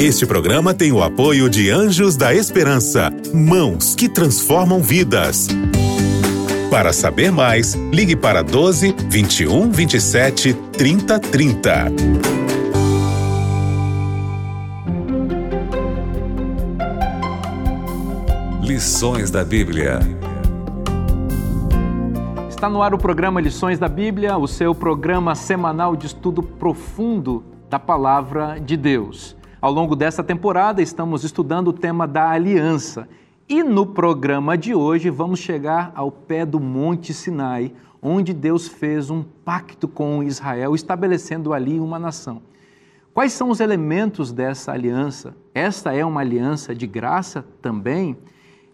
Este programa tem o apoio de Anjos da Esperança, mãos que transformam vidas. Para saber mais, ligue para 12 21 27 30 30. Lições da Bíblia. Está no ar o programa Lições da Bíblia, o seu programa semanal de estudo profundo da palavra de Deus. Ao longo dessa temporada, estamos estudando o tema da aliança. E no programa de hoje, vamos chegar ao pé do Monte Sinai, onde Deus fez um pacto com Israel, estabelecendo ali uma nação. Quais são os elementos dessa aliança? Esta é uma aliança de graça também?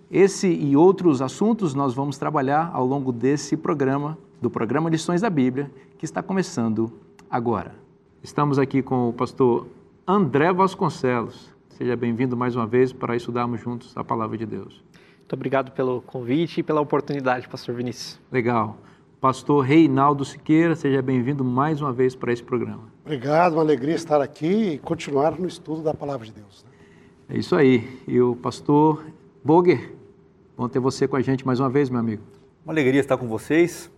Esse e outros assuntos nós vamos trabalhar ao longo desse programa, do programa Lições da Bíblia, que está começando agora. Estamos aqui com o pastor André Vasconcelos. Seja bem-vindo mais uma vez para estudarmos juntos a palavra de Deus. Muito obrigado pelo convite e pela oportunidade, pastor Vinícius. Legal. Pastor Reinaldo Siqueira, seja bem-vindo mais uma vez para esse programa. Obrigado, uma alegria estar aqui e continuar no estudo da palavra de Deus. Né? É isso aí. E o pastor Boger, bom ter você com a gente mais uma vez, meu amigo. Uma alegria estar com vocês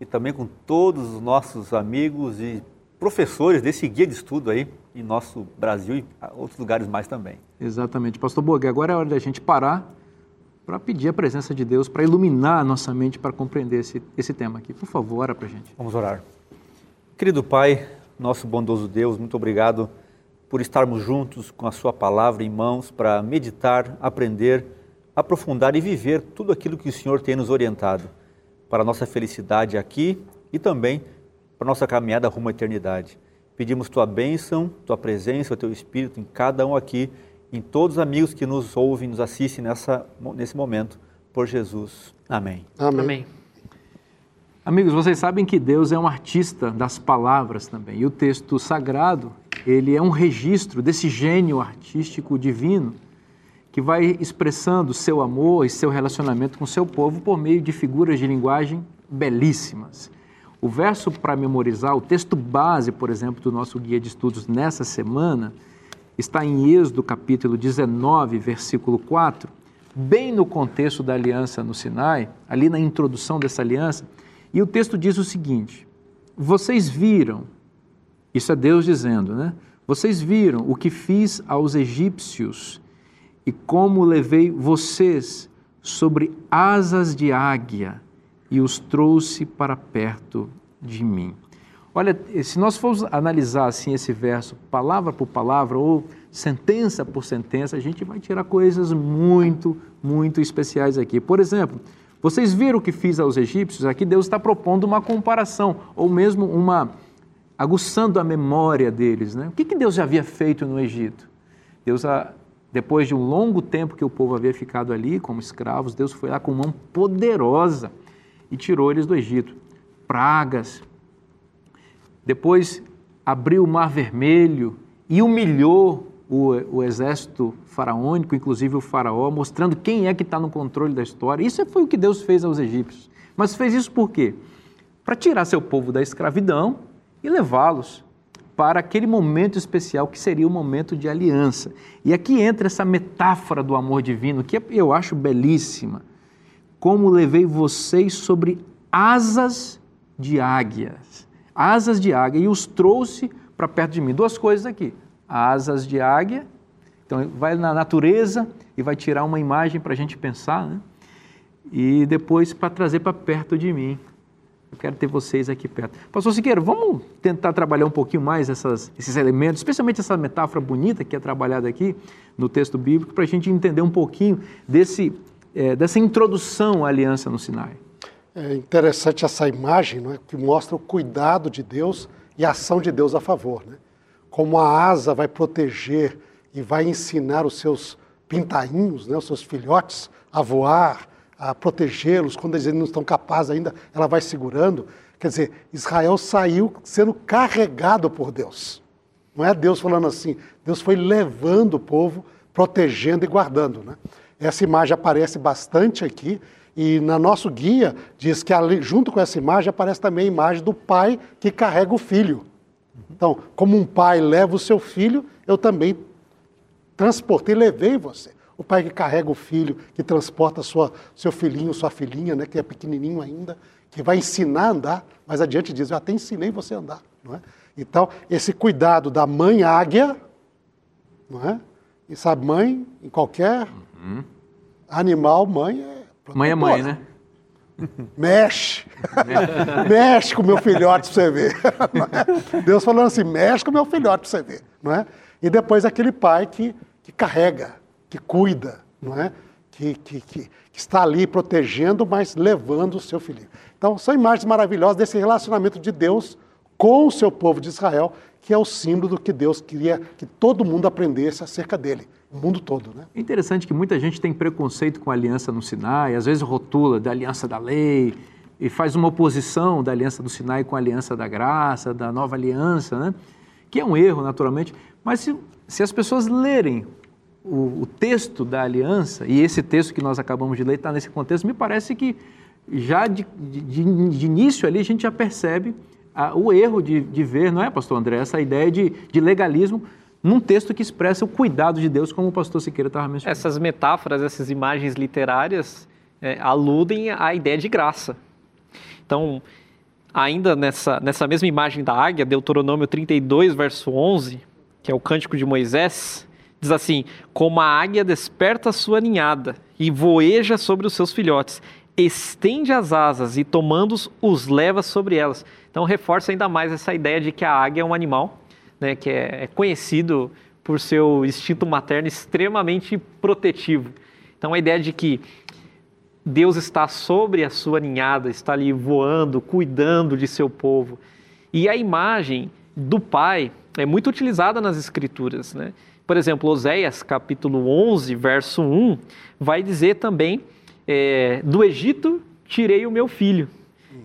e também com todos os nossos amigos e professores desse guia de estudo aí em nosso Brasil e outros lugares mais também. Exatamente. Pastor Bogue, agora é hora da gente parar para pedir a presença de Deus, para iluminar a nossa mente para compreender esse, esse tema aqui. Por favor, ora para a gente. Vamos orar. Querido Pai, nosso bondoso Deus, muito obrigado por estarmos juntos com a Sua palavra em mãos para meditar, aprender, aprofundar e viver tudo aquilo que o Senhor tem nos orientado para a nossa felicidade aqui e também para a nossa caminhada rumo à eternidade. Pedimos tua bênção, tua presença, o teu Espírito em cada um aqui, em todos os amigos que nos ouvem, nos assistem nessa, nesse momento, por Jesus. Amém. Amém. Amém. Amigos, vocês sabem que Deus é um artista das palavras também. E o texto sagrado, ele é um registro desse gênio artístico divino que vai expressando seu amor e seu relacionamento com seu povo por meio de figuras de linguagem belíssimas. O verso para memorizar, o texto base, por exemplo, do nosso guia de estudos nessa semana, está em Êxodo capítulo 19, versículo 4, bem no contexto da aliança no Sinai, ali na introdução dessa aliança, e o texto diz o seguinte: Vocês viram, isso é Deus dizendo, né? Vocês viram o que fiz aos egípcios e como levei vocês sobre asas de águia e os trouxe para perto de mim. Olha, se nós formos analisar assim esse verso, palavra por palavra ou sentença por sentença, a gente vai tirar coisas muito, muito especiais aqui. Por exemplo, vocês viram o que fiz aos egípcios? Aqui Deus está propondo uma comparação, ou mesmo uma aguçando a memória deles. Né? O que, que Deus já havia feito no Egito? Deus, depois de um longo tempo que o povo havia ficado ali como escravos, Deus foi lá com mão poderosa e tirou eles do Egito. Pragas. Depois abriu o Mar Vermelho e humilhou o, o exército faraônico, inclusive o faraó, mostrando quem é que está no controle da história. Isso foi o que Deus fez aos egípcios. Mas fez isso por quê? Para tirar seu povo da escravidão e levá-los para aquele momento especial que seria o momento de aliança. E aqui entra essa metáfora do amor divino, que eu acho belíssima como levei vocês sobre asas de águias. Asas de águia, e os trouxe para perto de mim. Duas coisas aqui: asas de águia. Então, vai na natureza e vai tirar uma imagem para a gente pensar, né? E depois para trazer para perto de mim. Eu quero ter vocês aqui perto. Pastor Siqueira, vamos tentar trabalhar um pouquinho mais essas, esses elementos, especialmente essa metáfora bonita que é trabalhada aqui no texto bíblico, para a gente entender um pouquinho desse é, dessa introdução à aliança no Sinai. É interessante essa imagem, não é, que mostra o cuidado de Deus e a ação de Deus a favor. Né? Como a asa vai proteger e vai ensinar os seus pintainhos, né, os seus filhotes, a voar, a protegê-los, quando eles não estão capazes ainda, ela vai segurando. Quer dizer, Israel saiu sendo carregado por Deus. Não é Deus falando assim, Deus foi levando o povo, protegendo e guardando. Né? Essa imagem aparece bastante aqui e na nosso guia diz que junto com essa imagem aparece também a imagem do pai que carrega o filho. Então, como um pai leva o seu filho, eu também transportei, levei você. O pai que carrega o filho, que transporta sua, seu filhinho, sua filhinha, né, que é pequenininho ainda, que vai ensinar a andar, mas adiante diz, eu até ensinei você a andar. Não é? Então, esse cuidado da mãe águia, não é? E sabe, mãe, em qualquer animal, mãe é. Mãe é mãe, né? Mexe. mexe com o meu filhote para você ver. É? Deus falando assim, mexe com o meu filhote para você ver. Não é? E depois aquele pai que, que carrega, que cuida, não é? Que, que, que, que está ali protegendo, mas levando o seu filhinho. Então, são imagens maravilhosas desse relacionamento de Deus com o seu povo de Israel, que é o símbolo do que Deus queria que todo mundo aprendesse acerca dele, o mundo todo. Né? É interessante que muita gente tem preconceito com a aliança no Sinai, às vezes rotula da aliança da lei e faz uma oposição da aliança do Sinai com a aliança da graça, da nova aliança, né? que é um erro, naturalmente. Mas se, se as pessoas lerem o, o, texto da aliança, e esse texto que nós acabamos de ler está nesse contexto, me parece que já de, de, de início ali a gente já percebe o erro de, de, ver, não é, pastor André, essa ideia de, de, legalismo num texto que expressa o cuidado de Deus, como o pastor Siqueira estava mencionando. Essas metáforas, essas imagens literárias é, aludem à ideia de graça. Então, ainda nessa, nessa mesma imagem da águia, Deuteronômio 32, verso 11, que é o cântico de Moisés, diz assim: Como a águia desperta sua ninhada e voeja sobre os seus filhotes, estende as asas e tomando-os, os leva sobre elas. Então reforça ainda mais essa ideia de que a águia é um animal né, que é, é conhecido por seu instinto materno extremamente protetivo. Então a ideia de que Deus está sobre a sua ninhada, está ali voando, cuidando de seu povo. E a imagem do pai é muito utilizada nas escrituras, né? Por exemplo, Oséias capítulo 11, verso 1, vai dizer também é, do Egito tirei o meu filho.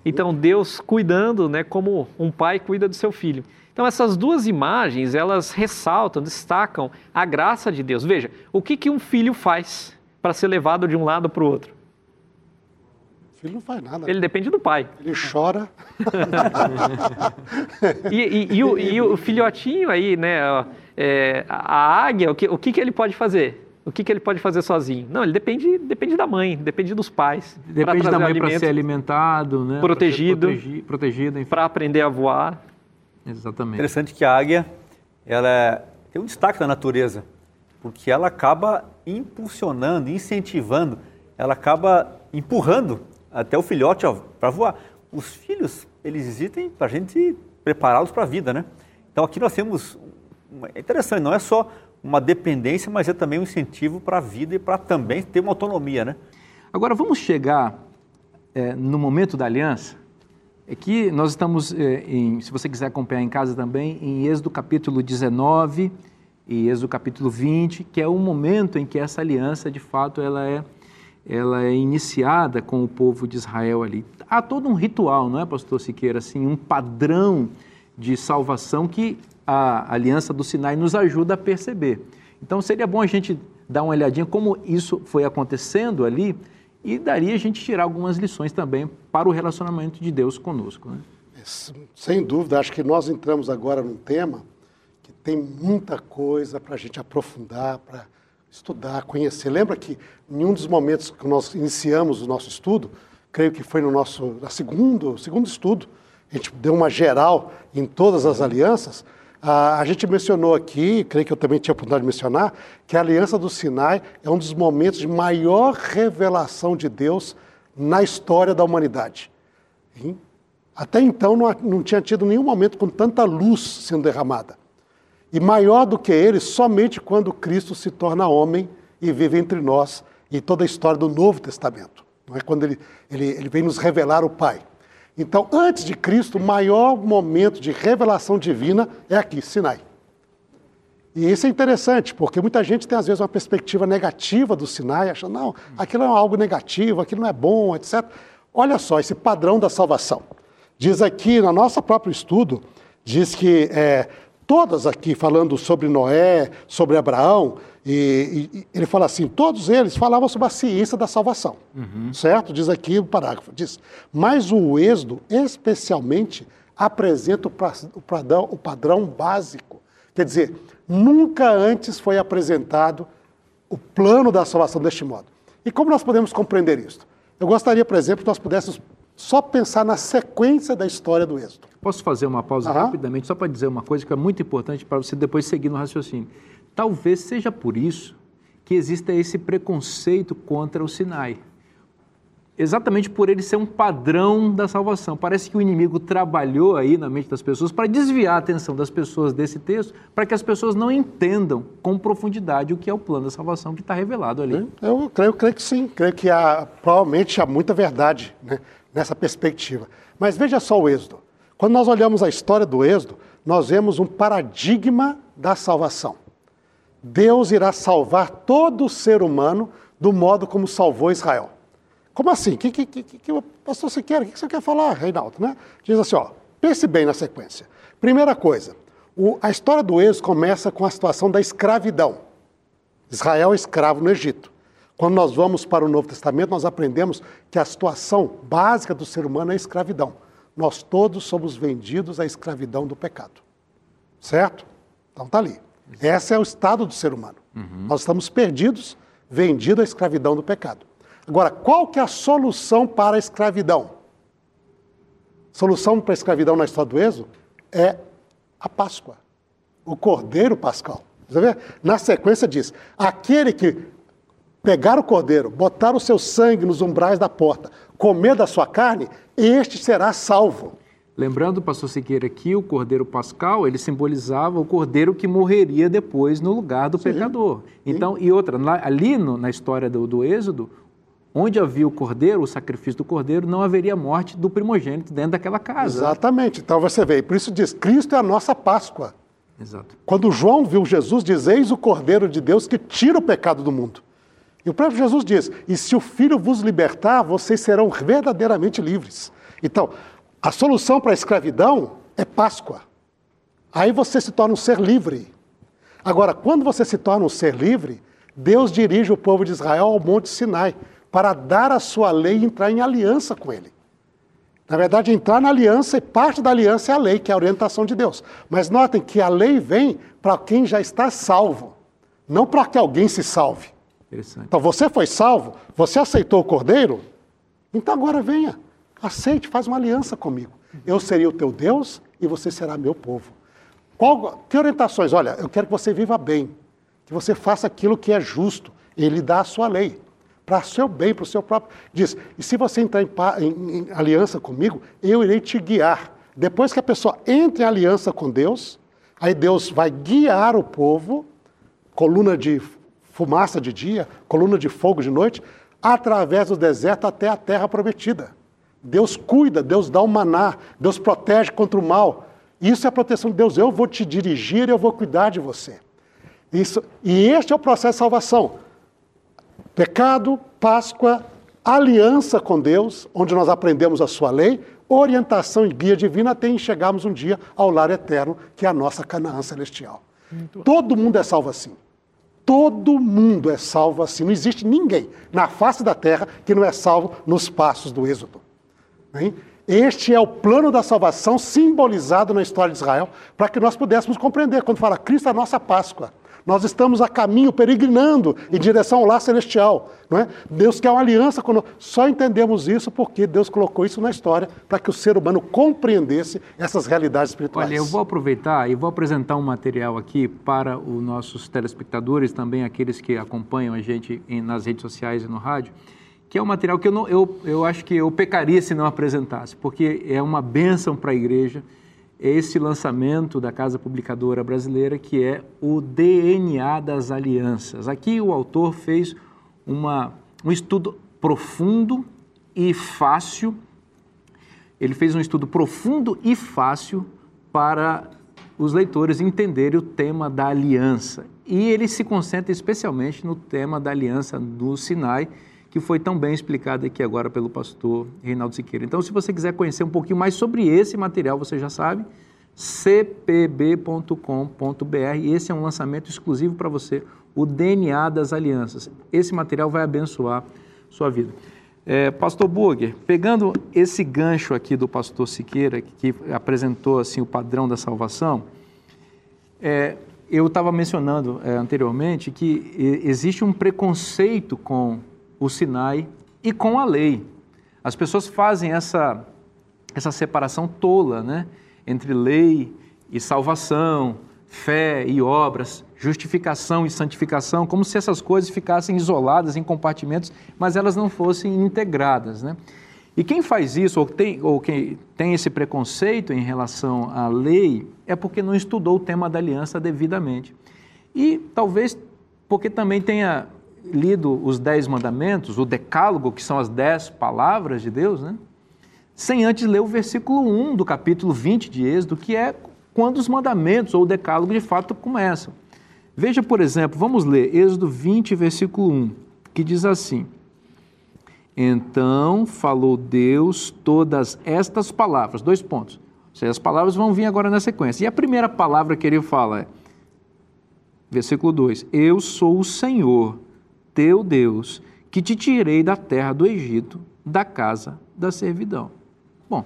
Então Deus cuidando, né, como um pai cuida do seu filho. Então essas duas imagens elas ressaltam, destacam a graça de Deus. Veja, o que que um filho faz para ser levado de um lado para o outro? O filho não faz nada. Ele depende do pai. Ele chora. e, e, e, o, e, o, filhotinho aí, né? É, a águia, o que, o que, que ele pode fazer? o que, que ele pode fazer sozinho? Não, ele depende, depende da mãe, depende dos pais. Depende da mãe para ser alimentado, né? protegido, protegi, protegido, para aprender a voar. Exatamente. Interessante que a águia, ela é, tem um destaque na natureza, porque ela acaba impulsionando, incentivando, ela acaba empurrando até o filhote para voar. Os filhos, eles existem para a gente prepará-los para a vida, né? Então aqui nós temos, é interessante, não é só uma dependência, mas é também um incentivo para a vida e para também ter uma autonomia, né? Agora vamos chegar é, no momento da aliança. É que nós estamos, é, em, se você quiser acompanhar em casa também, em Êxodo capítulo 19 e Êxodo capítulo 20, que é o momento em que essa aliança, de fato, ela é, ela é iniciada com o povo de Israel ali. Há todo um ritual, não é, pastor Siqueira, assim, um padrão de salvação que a aliança do Sinai nos ajuda a perceber. Então seria bom a gente dar uma olhadinha como isso foi acontecendo ali e daria a gente tirar algumas lições também para o relacionamento de Deus conosco. Né? Sem dúvida, acho que nós entramos agora num tema que tem muita coisa para a gente aprofundar, para estudar, conhecer. Lembra que em um dos momentos que nós iniciamos o nosso estudo, creio que foi no nosso segundo, segundo estudo, a gente deu uma geral em todas as alianças, a gente mencionou aqui, creio que eu também tinha a oportunidade de mencionar, que a Aliança do Sinai é um dos momentos de maior revelação de Deus na história da humanidade. Até então não, tinha tido nenhum momento com tanta luz sendo derramada. E maior do que ele, somente quando Cristo se torna homem e vive entre nós, e toda a história do Novo Testamento. Não é quando ele, ele, ele vem nos revelar o Pai. Então, antes de Cristo, o maior momento de revelação divina é aqui, Sinai. E isso é interessante, porque muita gente tem às vezes uma perspectiva negativa do Sinai, achando, não, aquilo é algo negativo, aquilo não é bom, etc. Olha só esse padrão da salvação. Diz aqui, no nosso próprio estudo, diz que é, todas aqui falando sobre Noé, sobre Abraão, e, e, ele fala assim: todos eles falavam sobre a ciência da salvação, uhum. certo? Diz aqui o parágrafo: diz, mas o Êxodo, especialmente, apresenta o, padrão, o padrão básico Quer dizer, nunca antes foi apresentado o plano da salvação deste modo. E como nós podemos compreender isso? Eu gostaria, por exemplo, que nós pudéssemos só pensar na sequência da história do Êxodo. Posso fazer uma pausa Aham. rapidamente, só para dizer uma coisa que é muito importante para você depois seguir no raciocínio. Talvez seja por isso que exista esse preconceito contra o Sinai. Exatamente por ele ser um padrão da salvação. Parece que o inimigo trabalhou aí na mente das pessoas para desviar a atenção das pessoas desse texto, para que as pessoas não entendam com profundidade o que é o plano da salvação que está revelado ali. Eu creio, creio que sim, creio que há, provavelmente há muita verdade né, nessa perspectiva. Mas veja só o Êxodo. Quando nós olhamos a história do Êxodo, nós vemos um paradigma da salvação. Deus irá salvar todo ser humano do modo como salvou Israel. Como assim? Que, que, que, que o pastor você quer? O que você quer falar, Reinaldo? Né? Diz assim, ó, pense bem na sequência. Primeira coisa, o- a história do Êxodo começa com a situação da escravidão. Israel é escravo no Egito. Quando nós vamos para o Novo Testamento, nós aprendemos que a situação básica do ser humano é a escravidão. Nós todos somos vendidos à escravidão do pecado. Certo? Então tá ali. Esse é o estado do ser humano. Nós estamos perdidos, vendidos à escravidão do pecado. Agora, qual que é a solução para a escravidão? Solução para a escravidão na história do Êxodo é a Páscoa, o Cordeiro Pascal. Na sequência diz: aquele que pegar o cordeiro, botar o seu sangue nos umbrais da porta, comer da sua carne, este será salvo. Lembrando, pastor Siqueira, que o cordeiro pascal, ele simbolizava o cordeiro que morreria depois no lugar do pecador. Então, e outra, ali no- na história do, do Êxodo, onde havia o cordeiro, o sacrifício do cordeiro, não haveria morte do primogênito dentro daquela casa. Exatamente. Então você vê, por isso diz: Cristo é a nossa Páscoa. Exato. Quando João viu Jesus, diz: Eis o Cordeiro de Deus que tira o pecado do mundo. E o próprio Jesus diz: E se o Filho vos libertar, vocês serão verdadeiramente livres. Então, a solução para a escravidão é Páscoa. Aí você se torna um ser livre. Agora, quando você se torna um ser livre, Deus dirige o povo de Israel ao Monte Sinai para dar a sua lei e entrar em aliança com ele. Na verdade, entrar na aliança e parte da aliança é a lei, que é a orientação de Deus. Mas notem que a lei vem para quem já está salvo, não para que alguém se salve. Interessante. Então você foi salvo, você aceitou o cordeiro, então agora venha, aceite, faz uma aliança comigo. Eu serei o teu Deus e você será meu povo. Qual, que orientações? Olha, eu quero que você viva bem, que você faça aquilo que é justo. Ele dá a sua lei, para seu bem, para o seu próprio. Diz, e se você entrar em, em- em aliança comigo, eu irei te guiar. Depois que a pessoa entra em aliança com Deus, aí Deus vai guiar o povo coluna de fumaça de dia, coluna de fogo de noite, através do deserto até a terra prometida. Deus cuida, Deus dá o maná, Deus protege contra o mal. Isso é a proteção de Deus. Eu vou te dirigir, eu vou cuidar de você. Isso, e este é o processo de salvação. Pecado, Páscoa, aliança com Deus, onde nós aprendemos a sua lei, orientação e guia divina até chegarmos um dia ao lar eterno, que é a nossa Canaã celestial. Todo mundo é salvo assim. Todo mundo é salvo assim. Não existe ninguém na face da terra que não é salvo nos passos do Êxodo. Hein? Este é o plano da salvação simbolizado na história de Israel, para que nós pudéssemos compreender. Quando fala Cristo é a nossa Páscoa, nós estamos a caminho, peregrinando em direção ao lar celestial. Não é? Deus quer uma aliança conosco. Só entendemos isso porque Deus colocou isso na história para que o ser humano compreendesse essas realidades espirituais. Olha, eu vou aproveitar e vou apresentar um material aqui para os nossos telespectadores, também aqueles que acompanham a gente nas redes sociais e no rádio, que é um material que eu, não, eu, eu acho que eu pecaria se não apresentasse, porque é uma bênção para a igreja esse lançamento da Casa Publicadora Brasileira, que é o DNA das Alianças. Aqui o autor fez uma, um estudo profundo e fácil ele fez um estudo profundo e fácil para os leitores entenderem o tema da aliança. E ele se concentra especialmente no tema da aliança do Sinai, que foi tão bem explicado aqui agora pelo pastor Reinaldo Siqueira. Então, se você quiser conhecer um pouquinho mais sobre esse material, você já sabe, cpb.com.br. E esse é um lançamento exclusivo para você, o DNA das alianças. Esse material vai abençoar sua vida. É, pastor Burger, pegando esse gancho aqui do pastor Siqueira, que apresentou assim o padrão da salvação, É, eu estava mencionando é, anteriormente que existe um preconceito com o Sinai e com a lei. As pessoas fazem essa, essa separação tola né, entre lei e salvação, fé e obras, justificação e santificação, como se essas coisas ficassem isoladas em compartimentos, mas elas não fossem integradas. Né? E quem faz isso, ou, tem, ou quem tem esse preconceito em relação à lei, é porque não estudou o tema da aliança devidamente. E talvez porque também tenha lido os dez mandamentos, o decálogo, que são as dez palavras de Deus, né? sem antes ler o versículo 1 do capítulo 20 de Êxodo, que é quando os mandamentos ou o decálogo de fato começam. Veja, por exemplo, vamos ler Êxodo 20, versículo 1, que diz assim: Então falou Deus todas estas palavras, dois pontos. Ou seja, as palavras vão vir agora na sequência. E a primeira palavra que ele fala é, versículo 2: Eu sou o Senhor, teu Deus, que te tirei da terra do Egito, da casa da servidão. Bom,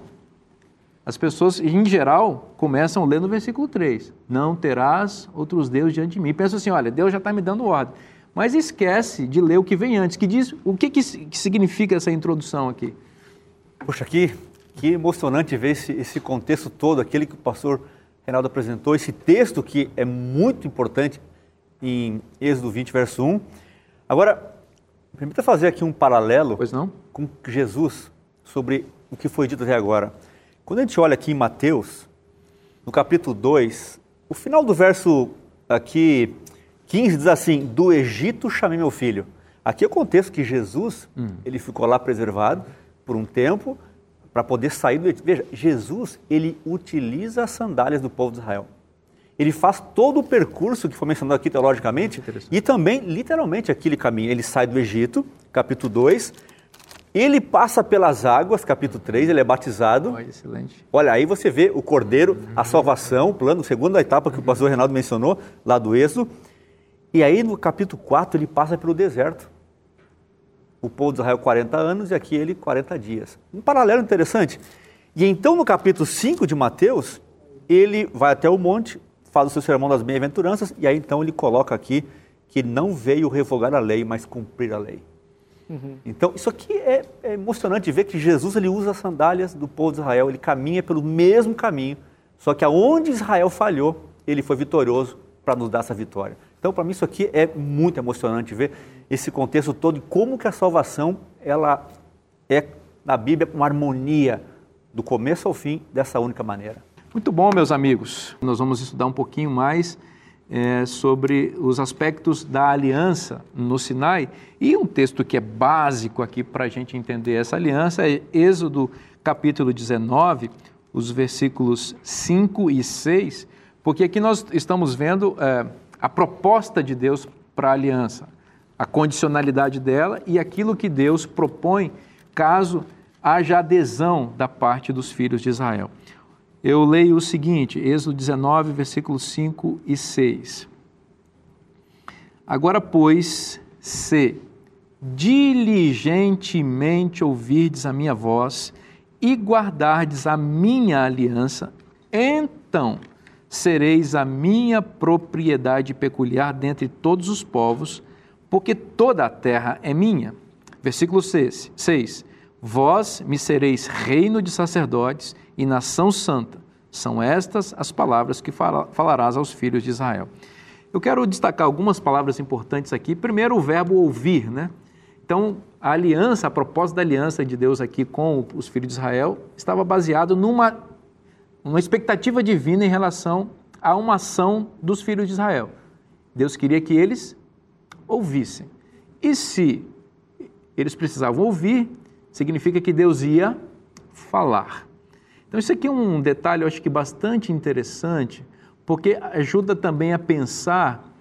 as pessoas, em geral, começam lendo o versículo 3. Não terás outros deuses diante de mim. Pensa assim, olha, Deus já está me dando ordem. Mas esquece de ler o que vem antes, que diz o que, que, que significa essa introdução aqui. Poxa, que, que emocionante ver esse, esse contexto todo, aquele que o pastor Reinaldo apresentou, esse texto que é muito importante em Êxodo 20, verso 1. Agora, permita fazer aqui um paralelo com Jesus sobre o que foi dito até agora. Quando a gente olha aqui em Mateus, no capítulo 2, o final do verso aqui 15 diz assim: Do Egito chamei meu filho. Aqui é o contexto que Jesus, hum. ele ficou lá preservado por um tempo para poder sair do Egito. Veja, Jesus, ele utiliza as sandálias do povo de Israel. Ele faz todo o percurso que foi mencionado aqui teologicamente e também, literalmente, aquele caminho. Ele sai do Egito, capítulo 2, ele passa pelas águas, capítulo 3, ele é batizado. Oh, excelente. Olha, aí você vê o cordeiro, uhum. a salvação, o plano, segunda etapa que o pastor Reinaldo mencionou, lá do Êxodo. E aí no capítulo 4 ele passa pelo deserto. O povo de Israel 40 anos e aqui ele 40 dias. Um paralelo interessante. E então no capítulo 5 de Mateus, ele vai até o monte, faz o seu sermão das bem-aventuranças, e aí então ele coloca aqui que não veio revogar a lei, mas cumprir a lei. Uhum. Então, isso aqui é, é, emocionante ver que Jesus ele usa as sandálias do povo de Israel, ele caminha pelo mesmo caminho, só que aonde Israel falhou, ele foi vitorioso para nos dar essa vitória. Então, para mim, isso aqui é muito emocionante ver esse contexto todo e como que a salvação ela é, na Bíblia, uma harmonia do começo ao fim dessa única maneira. Muito bom, meus amigos. Nós vamos estudar um pouquinho mais é, sobre os aspectos da aliança no Sinai. E um texto que é básico aqui para a gente entender essa aliança é Êxodo capítulo 19, os versículos 5 e 6, porque aqui nós estamos vendo é, a proposta de Deus para a aliança, a condicionalidade dela e aquilo que Deus propõe caso haja adesão da parte dos filhos de Israel eu leio o seguinte, Êxodo 19, versículos 5 e 6. Agora, pois, se diligentemente ouvirdes a minha voz e guardardes a minha aliança, então sereis a minha propriedade peculiar dentre todos os povos, porque toda a terra é minha. Versículo 6. 6 Vós me sereis reino de sacerdotes e nação santa. São estas as palavras que falarás aos filhos de Israel. Eu quero destacar algumas palavras importantes aqui. Primeiro, o verbo ouvir, né? Então, a aliança, a propósito da aliança de Deus aqui com os filhos de Israel, estava baseado numa uma expectativa divina em relação a uma ação dos filhos de Israel. Deus queria que eles ouvissem. E se eles precisavam ouvir, significa que Deus ia falar. Então, isso aqui é um detalhe, eu acho que bastante interessante, porque ajuda também a pensar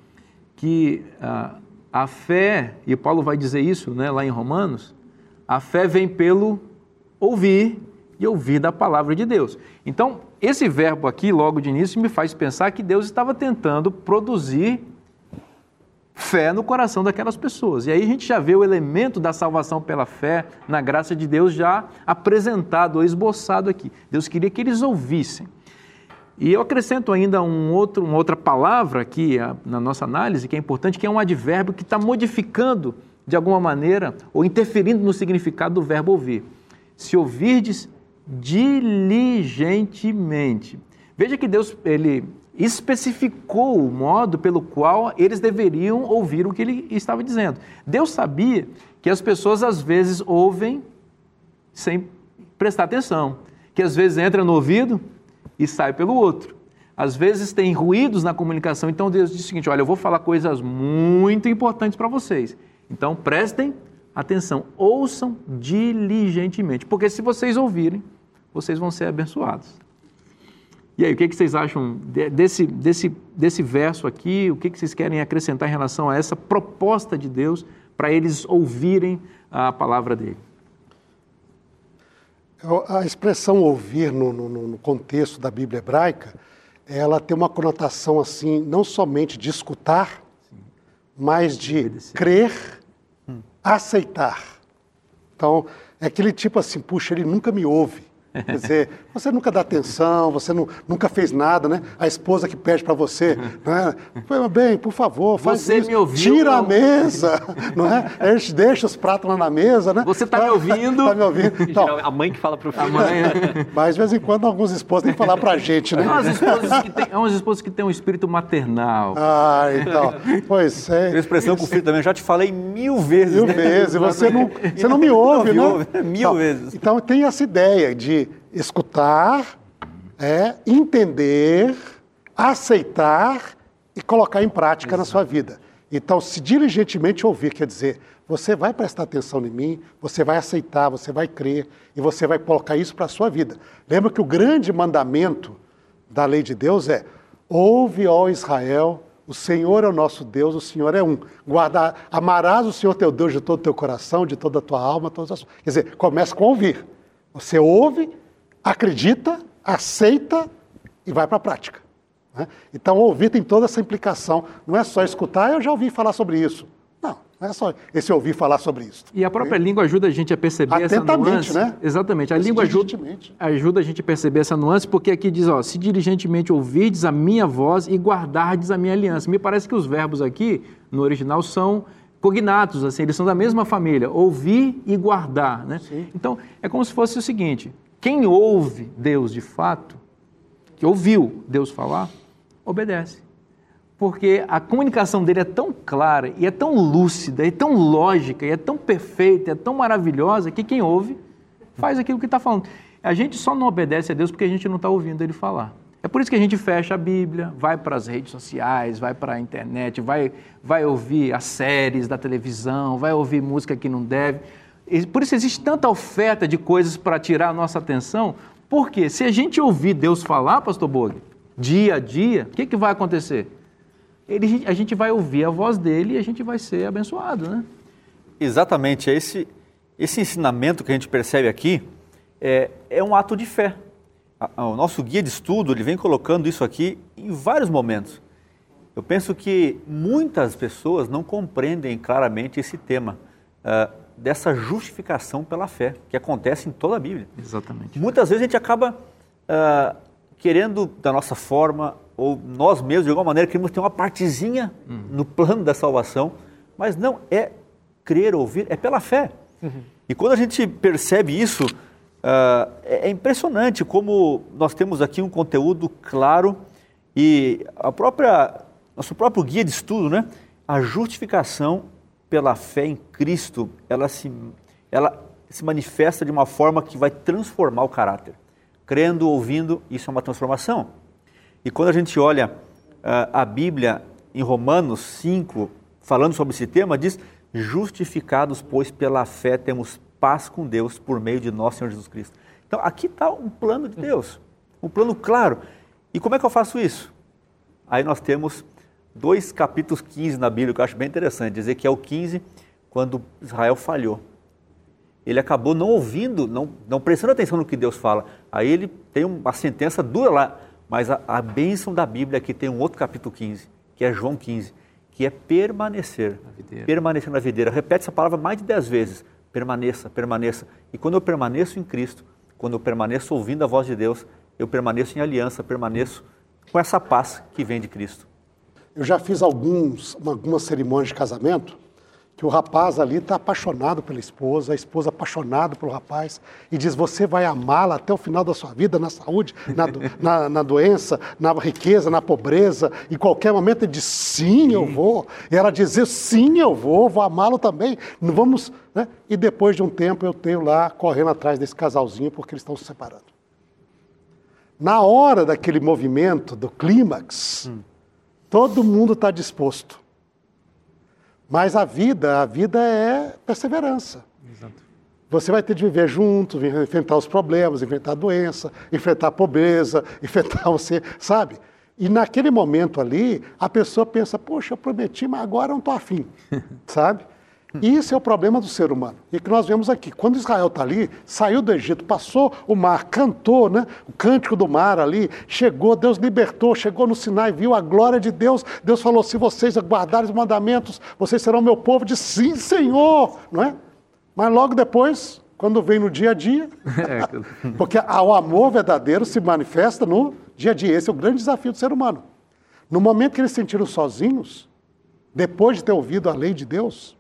que ah, a fé, e Paulo vai dizer isso né, lá em Romanos, a fé vem pelo ouvir e ouvir da palavra de Deus. Então, esse verbo aqui, logo de início, me faz pensar que Deus estava tentando produzir fé no coração daquelas pessoas. E aí a gente já vê o elemento da salvação pela fé, na graça de Deus, já apresentado esboçado aqui. Deus queria que eles ouvissem. E eu acrescento ainda um outro, uma outra palavra aqui na nossa análise, que é importante, que é um advérbio que está modificando, de alguma maneira, ou interferindo no significado do verbo ouvir. Se ouvirdes diligentemente. Veja que Deus ele especificou o modo pelo qual eles deveriam ouvir o que ele estava dizendo. Deus sabia que as pessoas às vezes ouvem sem prestar atenção, que às vezes entra no ouvido e sai pelo outro. Às vezes tem ruídos na comunicação, então Deus diz o seguinte: olha, eu vou falar coisas muito importantes para vocês. Então prestem atenção, ouçam diligentemente, porque se vocês ouvirem, vocês vão ser abençoados. E aí, o que, vocês acham desse, desse, desse verso aqui? O que, que vocês querem acrescentar em relação a essa proposta de Deus para eles ouvirem a palavra dele? A expressão ouvir no, no, no, contexto da Bíblia hebraica, ela tem uma conotação assim, não somente de escutar, Sim. mas de crer, hum. aceitar. Então, é aquele tipo assim, puxa, ele nunca me ouve. Quer dizer, você nunca dá atenção, você não, nunca fez nada, né? A esposa que pede para você, né? Bem, por favor, faz você isso. Me ouviu, Tira não? a mesa, não é? A gente deixa os pratos lá na mesa, né? Você está me ouvindo? Está me ouvindo. Então, a mãe que fala para o filho. Mãe... Mas de vez em quando alguns esposos têm que falar para a gente, né? Há umas esposas que têm, umas esposas que têm um espírito maternal. Ah, então. Pois é. A expressão com o filho também, já te falei mil vezes. Mil né? vezes, você não, você não me ouve, não né? Mil então, vezes. Então tem essa ideia de escutar, é, entender, aceitar e colocar em prática Exato. na sua vida. Então, se diligentemente ouvir, quer dizer, você vai prestar atenção em mim, você vai aceitar, você vai crer e você vai colocar isso para a sua vida. Lembra que o grande mandamento da lei de Deus é: ouve, ó Israel, o Senhor é o nosso Deus, o Senhor é um. Guardar, amarás o Senhor teu Deus de todo o teu coração, de toda a tua alma, todas as Quer dizer, começa com ouvir. Você ouve, acredita, aceita e vai para a prática. Né? Então, ouvir tem toda essa implicação. Não é só escutar, eu já ouvi falar sobre isso. Não, não é só esse ouvir falar sobre isso. E a própria língua ajuda a gente a perceber essa nuance. né? Exatamente. A língua ajuda, ajuda a gente a perceber essa nuance, porque aqui diz, ó, se diligentemente ouvirdes a minha voz e guardardes a minha aliança. Me parece que os verbos aqui, no original, são cognatos, assim, eles são da mesma família, ouvir e guardar, né? Sim. Então, é como se fosse o seguinte, quem ouve Deus de fato, que ouviu Deus falar, obedece. Porque a comunicação dele é tão clara, e é tão lúcida, e é tão lógica, e é tão perfeita, é tão maravilhosa, que quem ouve faz aquilo que está falando. A gente só não obedece a Deus porque a gente não está ouvindo ele falar. É por isso que a gente fecha a Bíblia, vai para as redes sociais, vai para a internet, vai, vai ouvir as séries da televisão, vai ouvir música que não deve por isso existe tanta oferta de coisas para tirar a nossa atenção, porque se a gente ouvir Deus falar, pastor Bog, dia a dia, o que, que vai acontecer? Ele, a gente vai ouvir a voz dele e a gente vai ser abençoado, né? Exatamente. Esse, esse ensinamento que a gente percebe aqui é, é um ato de fé. O nosso guia de estudo ele vem colocando isso aqui em vários momentos. Eu penso que muitas pessoas não compreendem claramente esse tema. Uh, dessa justificação pela fé, que acontece em toda a Bíblia. Exatamente. Muitas vezes a gente acaba uh, querendo, da nossa forma, ou nós mesmos, de alguma maneira, queremos ter uma partezinha uhum. no plano da salvação, mas não, é crer, ouvir, é pela fé. Uhum. E quando a gente percebe isso, uh, é impressionante como nós temos aqui um conteúdo claro e a própria, nosso próprio guia de estudo, né? A justificação pela fé em Cristo, ela se, ela se manifesta de uma forma que vai transformar o caráter. Crendo, ouvindo, isso é uma transformação. E quando a gente olha uh, a Bíblia em Romanos 5, falando sobre esse tema, diz: Justificados, pois, pela fé temos paz com Deus por meio de nosso Senhor Jesus Cristo. Então, aqui está um plano de Deus, um plano claro. E como é que eu faço isso? Aí nós temos dois capítulos 15 na Bíblia que eu acho bem interessante. Ezequiel 15, quando Israel falhou. Ele acabou não ouvindo, não, não prestando atenção no que Deus fala. Aí ele tem uma sentença dura lá. Mas a, a bênção da Bíblia aqui tem um outro capítulo 15, que é João 15, que é permanecer. Na permanecer na videira. Repete essa palavra mais de dez vezes. Permaneça, permaneça. E quando eu permaneço em Cristo, quando eu permaneço ouvindo a voz de Deus, eu permaneço em aliança, permaneço com essa paz que vem de Cristo. Eu já fiz alguns, algumas cerimônias de casamento que o rapaz ali está apaixonado pela esposa, a esposa apaixonada pelo rapaz, e diz: Você vai amá-la até o final da sua vida, na saúde, na, na, na, doença, na riqueza, na pobreza. Em qualquer momento ele diz: Sim, eu vou. E ela diz: Sim, eu vou, vou amá-lo também. Não vamos. Né? E depois de um tempo eu tenho lá correndo atrás desse casalzinho porque eles estão se separando. Na hora daquele movimento, do clímax, hum. Todo mundo está disposto. Mas a vida, a vida é perseverança. Exato. Você vai ter de viver junto, enfrentar os problemas, enfrentar a doença, enfrentar a pobreza, enfrentar você, sabe? E naquele momento ali, a pessoa pensa, poxa, eu prometi, mas agora eu não estou afim, sabe? Isso é o problema do ser humano. E que nós vemos aqui. Quando Israel está ali, saiu do Egito, passou o mar, cantou, né? O cântico do mar ali, chegou, Deus libertou, chegou no Sinai, viu a glória de Deus. Deus falou: se vocês guardarem os mandamentos, vocês serão meu povo. De sim, Senhor, não é? Mas logo depois, quando vem no dia a dia, é, porque o amor verdadeiro se manifesta no dia a dia. Esse é o grande desafio do ser humano. No momento que eles se sentiram sozinhos, depois de ter ouvido a lei de Deus,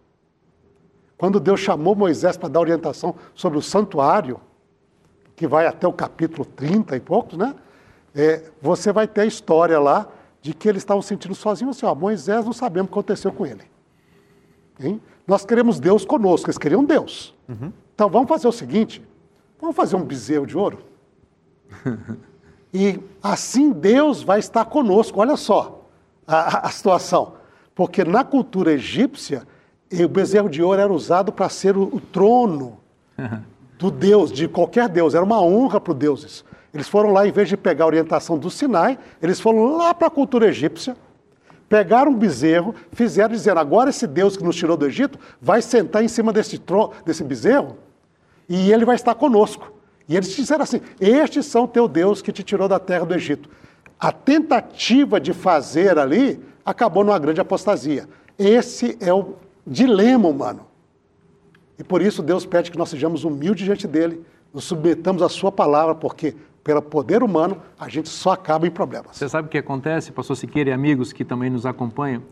quando Deus chamou Moisés para dar orientação sobre o santuário, que vai até o capítulo 30 e poucos, né? É, você vai ter a história lá de que eles estavam sentindo sozinhos assim, ó, Moisés não sabemos o que aconteceu com ele. Hein? Nós queremos Deus conosco, eles queriam Deus. Uhum. Então vamos fazer o seguinte, vamos fazer um bezerro de ouro. e assim Deus vai estar conosco. Olha só a, a situação. Porque na cultura egípcia, e o bezerro de ouro era usado para ser o, o trono do Deus, de qualquer Deus. Era uma honra para os deuses. Eles foram lá, em vez de pegar a orientação do Sinai, eles foram lá para a cultura egípcia, pegaram um bezerro, fizeram dizendo: agora esse Deus que nos tirou do Egito vai sentar em cima desse, tro desse bezerro e ele vai estar conosco. E eles disseram assim: Estes são teu Deus que te tirou da terra do Egito. A tentativa de fazer ali acabou numa grande apostasia. Esse é o dilema humano. E por isso Deus pede que nós sejamos humildes diante dele, nos submetamos à sua palavra, porque pelo poder humano a gente só acaba em problemas. Você sabe o que acontece, pastor Siqueira e amigos que também nos acompanham?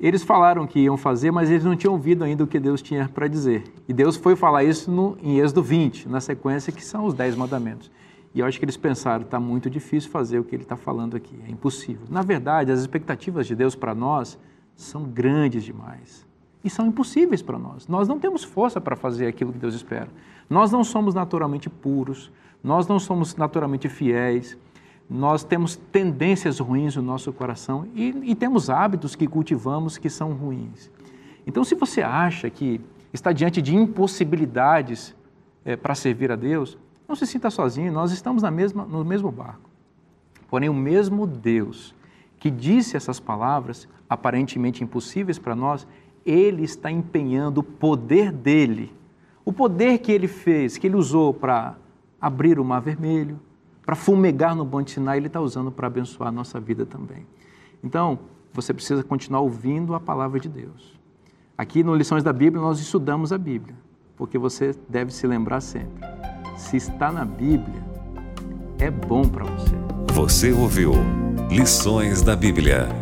Eles falaram que iam fazer, mas eles não tinham ouvido ainda o que Deus tinha para dizer. E Deus foi falar isso no, em Êxodo 20, na sequência que são os Dez Mandamentos. E eu acho que eles pensaram, está muito difícil fazer o que ele está falando aqui, é impossível. Na verdade, as expectativas de Deus para nós são grandes demais e são impossíveis para nós. Nós não temos força para fazer aquilo que Deus espera. Nós não somos naturalmente puros, nós não somos naturalmente fiéis, nós temos tendências ruins no nosso coração e, e temos hábitos que cultivamos que são ruins. Então, se você acha que está diante de impossibilidades é, para servir a Deus, não se sinta sozinho, nós estamos na mesma, no mesmo barco. Porém, o mesmo Deus que disse essas palavras, aparentemente impossíveis para nós, ele está empenhando o poder dele, o poder que ele fez, que ele usou para abrir o Mar Vermelho, para fumegar no Monte Sinai, ele está usando para abençoar a nossa vida também. Então, você precisa continuar ouvindo a palavra de Deus. Aqui no Lições da Bíblia, nós estudamos a Bíblia, porque você deve se lembrar sempre: se está na Bíblia, é bom para você. Você ouviu Lições da Bíblia